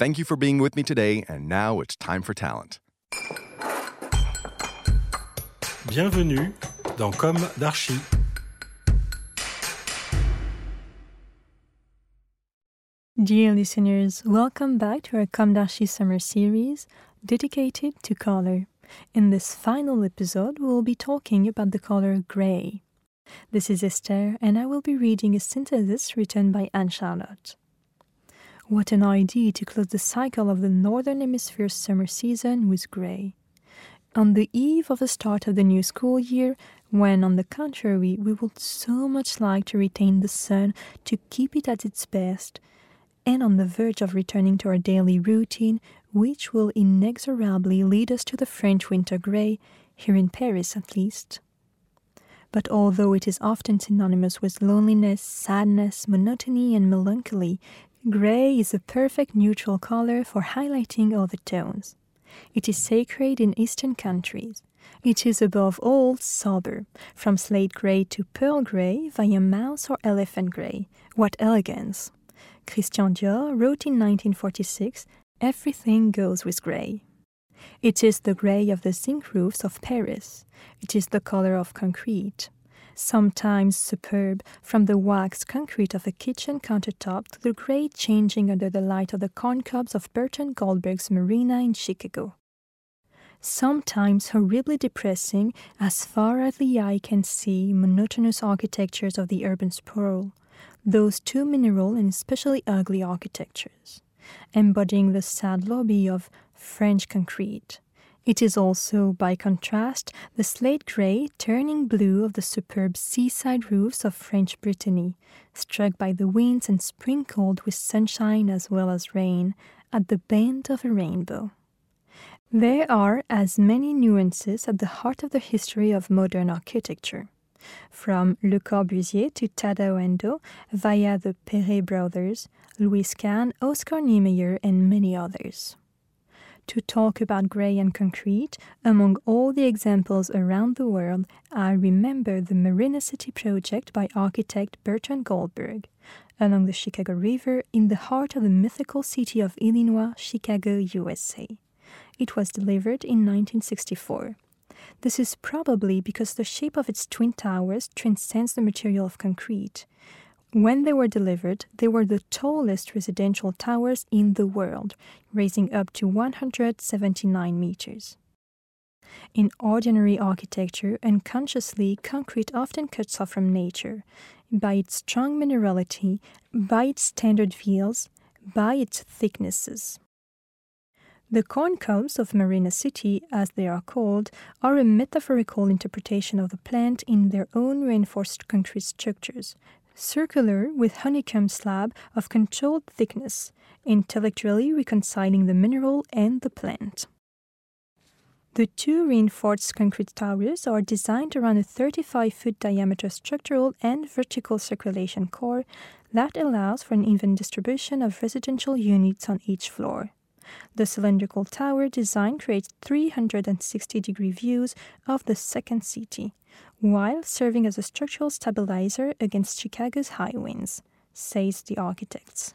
Thank you for being with me today, and now it's time for talent. Bienvenue dans Comme d'Archi. Dear listeners, welcome back to our Comme d'Archi summer series dedicated to color. In this final episode, we will be talking about the color gray. This is Esther, and I will be reading a synthesis written by Anne Charlotte. What an idea to close the cycle of the Northern Hemisphere summer season with gray. On the eve of the start of the new school year, when on the contrary we would so much like to retain the sun to keep it at its best, and on the verge of returning to our daily routine, which will inexorably lead us to the French winter grey, here in Paris at least. But although it is often synonymous with loneliness, sadness, monotony, and melancholy, grey is a perfect neutral color for highlighting all the tones. It is sacred in Eastern countries. It is above all sober, from slate grey to pearl grey via mouse or elephant grey. What elegance! Christian Dior wrote in 1946 Everything goes with grey. It is the grey of the zinc roofs of Paris. It is the color of concrete. Sometimes superb, from the waxed concrete of a kitchen countertop to the grey changing under the light of the corn cobs of Bertrand Goldberg's marina in Chicago. Sometimes horribly depressing, as far as the eye can see, monotonous architectures of the urban sprawl those two mineral and especially ugly architectures, embodying the sad lobby of French concrete. It is also, by contrast, the slate grey turning blue of the superb seaside roofs of French Brittany, struck by the winds and sprinkled with sunshine as well as rain, at the bend of a rainbow. There are as many nuances at the heart of the history of modern architecture from Le Corbusier to Tadao Ando via the Perret brothers, Louis Kahn, Oscar Niemeyer, and many others. To talk about grey and concrete, among all the examples around the world, I remember the Marina City project by architect Bertrand Goldberg, along the Chicago River in the heart of the mythical city of Illinois, Chicago, USA. It was delivered in 1964. This is probably because the shape of its twin towers transcends the material of concrete. When they were delivered, they were the tallest residential towers in the world, raising up to 179 meters. In ordinary architecture, unconsciously, concrete often cuts off from nature by its strong minerality, by its standard fields, by its thicknesses. The corn cobs of Marina City, as they are called, are a metaphorical interpretation of the plant in their own reinforced concrete structures, circular with honeycomb slab of controlled thickness, intellectually reconciling the mineral and the plant. The two reinforced concrete towers are designed around a 35 foot diameter structural and vertical circulation core that allows for an even distribution of residential units on each floor. The cylindrical tower design creates 360 degree views of the second city, while serving as a structural stabilizer against Chicago's high winds. says the architects.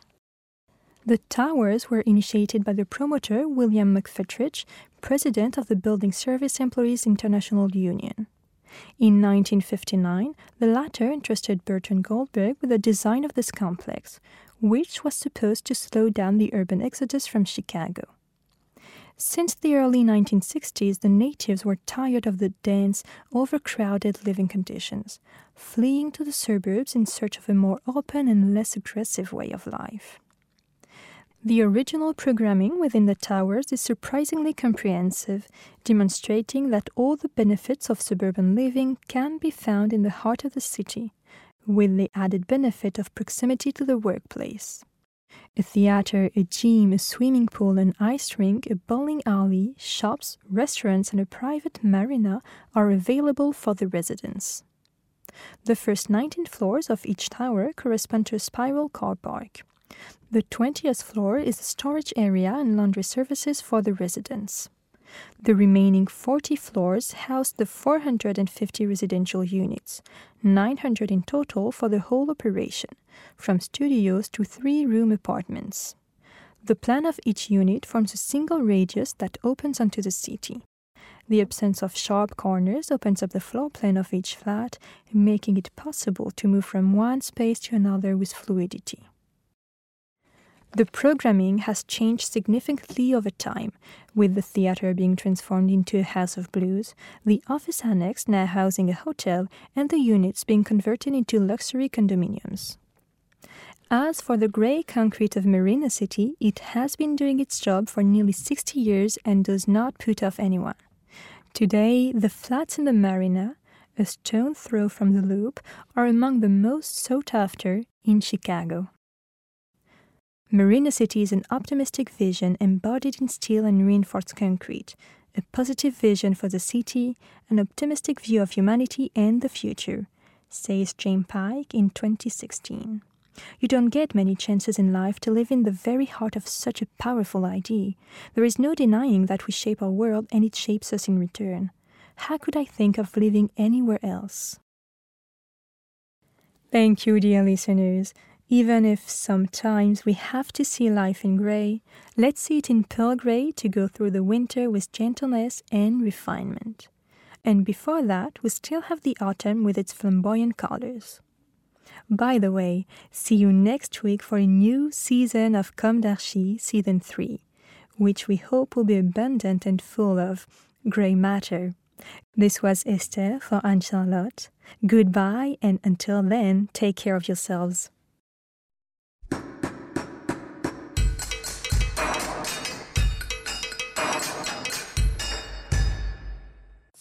The towers were initiated by the promoter William McFetridge, president of the Building Service Employees International Union. In 1959, the latter entrusted Bertrand Goldberg with the design of this complex, which was supposed to slow down the urban exodus from Chicago. Since the early 1960s, the natives were tired of the dense, overcrowded living conditions, fleeing to the suburbs in search of a more open and less aggressive way of life. The original programming within the towers is surprisingly comprehensive, demonstrating that all the benefits of suburban living can be found in the heart of the city, with the added benefit of proximity to the workplace. A theater, a gym, a swimming pool, an ice rink, a bowling alley, shops, restaurants, and a private marina are available for the residents. The first 19 floors of each tower correspond to a spiral car park. The 20th floor is the storage area and laundry services for the residents. The remaining 40 floors house the 450 residential units, 900 in total for the whole operation, from studios to three room apartments. The plan of each unit forms a single radius that opens onto the city. The absence of sharp corners opens up the floor plan of each flat, making it possible to move from one space to another with fluidity. The programming has changed significantly over time, with the theater being transformed into a house of blues, the office annex now housing a hotel, and the units being converted into luxury condominiums. As for the grey concrete of Marina City, it has been doing its job for nearly 60 years and does not put off anyone. Today, the flats in the Marina, a stone throw from the loop, are among the most sought after in Chicago. Marina City is an optimistic vision embodied in steel and reinforced concrete, a positive vision for the city, an optimistic view of humanity and the future, says Jane Pike in 2016. You don't get many chances in life to live in the very heart of such a powerful idea. There is no denying that we shape our world and it shapes us in return. How could I think of living anywhere else? Thank you, dear listeners. Even if sometimes we have to see life in grey, let's see it in pearl grey to go through the winter with gentleness and refinement. And before that, we still have the autumn with its flamboyant colors. By the way, see you next week for a new season of Comme d'Archi, Season 3, which we hope will be abundant and full of grey matter. This was Esther for Anne Charlotte. Goodbye, and until then, take care of yourselves.